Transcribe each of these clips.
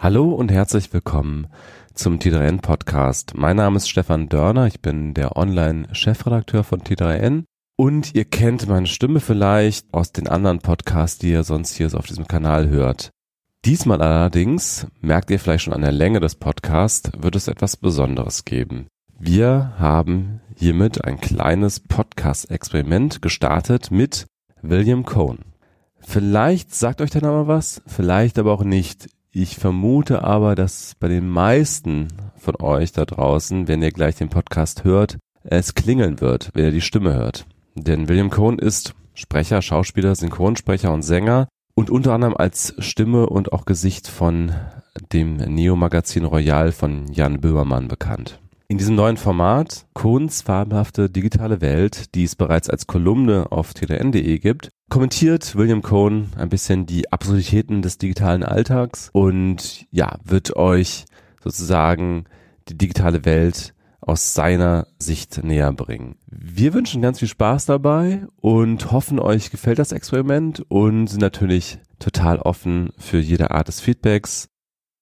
Hallo und herzlich willkommen zum T3N Podcast. Mein Name ist Stefan Dörner, ich bin der Online-Chefredakteur von T3N und ihr kennt meine Stimme vielleicht aus den anderen Podcasts, die ihr sonst hier auf diesem Kanal hört. Diesmal allerdings, merkt ihr vielleicht schon an der Länge des Podcasts, wird es etwas Besonderes geben. Wir haben hiermit ein kleines Podcast-Experiment gestartet mit William Cohn. Vielleicht sagt euch der Name was, vielleicht aber auch nicht. Ich vermute aber, dass bei den meisten von euch da draußen, wenn ihr gleich den Podcast hört, es klingeln wird, wenn ihr die Stimme hört. Denn William Cohn ist Sprecher, Schauspieler, Synchronsprecher und Sänger und unter anderem als Stimme und auch Gesicht von dem Neo-Magazin Royal von Jan Böhmermann bekannt. In diesem neuen Format, Kohns fabelhafte digitale Welt, die es bereits als Kolumne auf tdn.de gibt, kommentiert William Cohn ein bisschen die Absurditäten des digitalen Alltags und ja, wird euch sozusagen die digitale Welt aus seiner Sicht näher bringen. Wir wünschen ganz viel Spaß dabei und hoffen, euch gefällt das Experiment und sind natürlich total offen für jede Art des Feedbacks.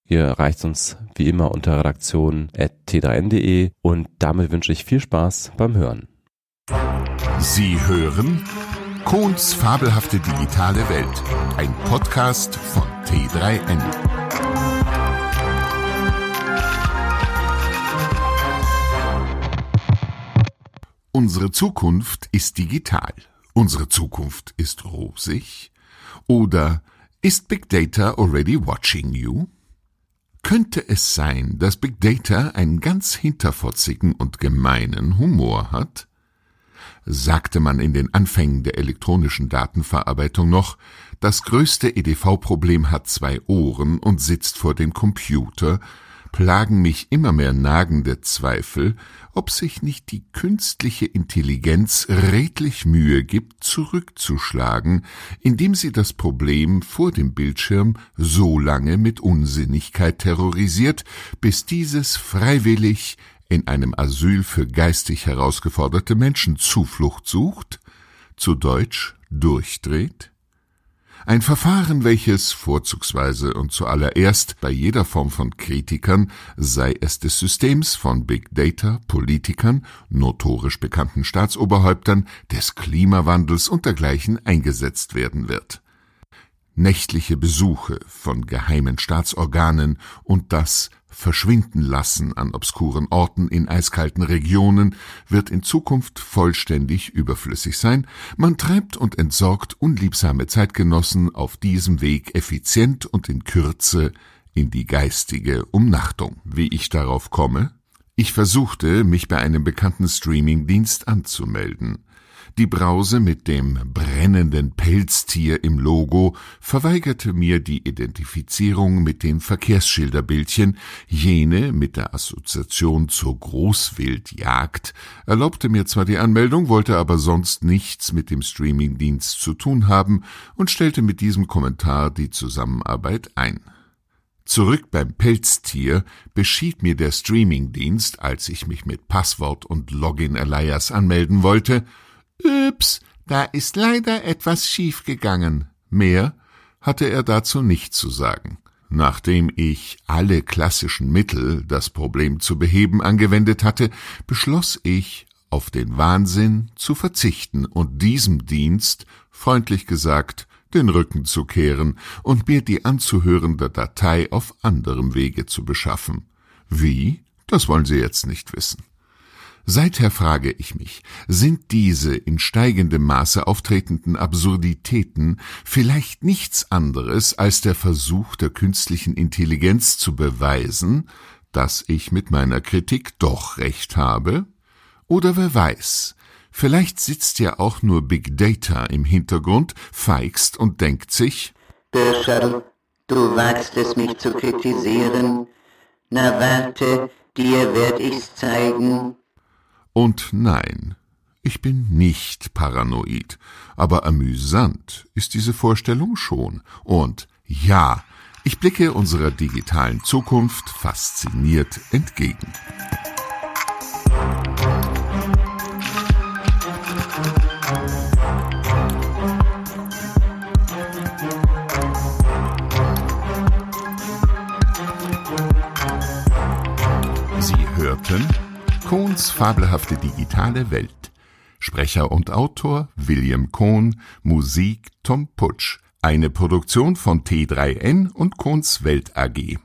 Ihr erreicht uns wie immer unter redaktion.t3n.de und damit wünsche ich viel Spaß beim Hören. Sie hören Kohns fabelhafte digitale Welt, ein Podcast von T3N. Unsere Zukunft ist digital. Unsere Zukunft ist rosig. Oder ist Big Data already watching you? Könnte es sein, dass Big Data einen ganz hinterfotzigen und gemeinen Humor hat? Sagte man in den Anfängen der elektronischen Datenverarbeitung noch, das größte EDV-Problem hat zwei Ohren und sitzt vor dem Computer, plagen mich immer mehr nagende Zweifel, ob sich nicht die künstliche Intelligenz redlich Mühe gibt, zurückzuschlagen, indem sie das Problem vor dem Bildschirm so lange mit Unsinnigkeit terrorisiert, bis dieses freiwillig in einem Asyl für geistig herausgeforderte Menschen Zuflucht sucht, zu Deutsch durchdreht? Ein Verfahren, welches vorzugsweise und zuallererst bei jeder Form von Kritikern, sei es des Systems von Big Data, Politikern, notorisch bekannten Staatsoberhäuptern, des Klimawandels und dergleichen eingesetzt werden wird. Nächtliche Besuche von geheimen Staatsorganen und das Verschwinden lassen an obskuren Orten in eiskalten Regionen wird in Zukunft vollständig überflüssig sein, man treibt und entsorgt unliebsame Zeitgenossen auf diesem Weg effizient und in Kürze in die geistige Umnachtung. Wie ich darauf komme? Ich versuchte, mich bei einem bekannten Streamingdienst anzumelden. Die Brause mit dem brennenden Pelztier im Logo verweigerte mir die Identifizierung mit den Verkehrsschilderbildchen, jene mit der Assoziation zur Großwildjagd erlaubte mir zwar die Anmeldung, wollte aber sonst nichts mit dem Streamingdienst zu tun haben und stellte mit diesem Kommentar die Zusammenarbeit ein. Zurück beim Pelztier beschied mir der Streamingdienst, als ich mich mit Passwort und Login-Alias anmelden wollte, Üps, da ist leider etwas schiefgegangen. Mehr hatte er dazu nicht zu sagen. Nachdem ich alle klassischen Mittel, das Problem zu beheben, angewendet hatte, beschloss ich, auf den Wahnsinn zu verzichten und diesem Dienst, freundlich gesagt, den Rücken zu kehren und mir die anzuhörende Datei auf anderem Wege zu beschaffen. Wie? Das wollen Sie jetzt nicht wissen. Seither frage ich mich, sind diese in steigendem Maße auftretenden Absurditäten vielleicht nichts anderes als der Versuch der künstlichen Intelligenz zu beweisen, dass ich mit meiner Kritik doch recht habe? Oder wer weiß, vielleicht sitzt ja auch nur Big Data im Hintergrund, feigst und denkt sich, Bürscherl, du wagst es mich zu kritisieren. Na warte, dir werd ich's zeigen. Und nein, ich bin nicht paranoid, aber amüsant ist diese Vorstellung schon. Und ja, ich blicke unserer digitalen Zukunft fasziniert entgegen. Kohns fabelhafte digitale Welt. Sprecher und Autor William Kohn, Musik Tom Putsch. Eine Produktion von T3N und Kohns Welt AG.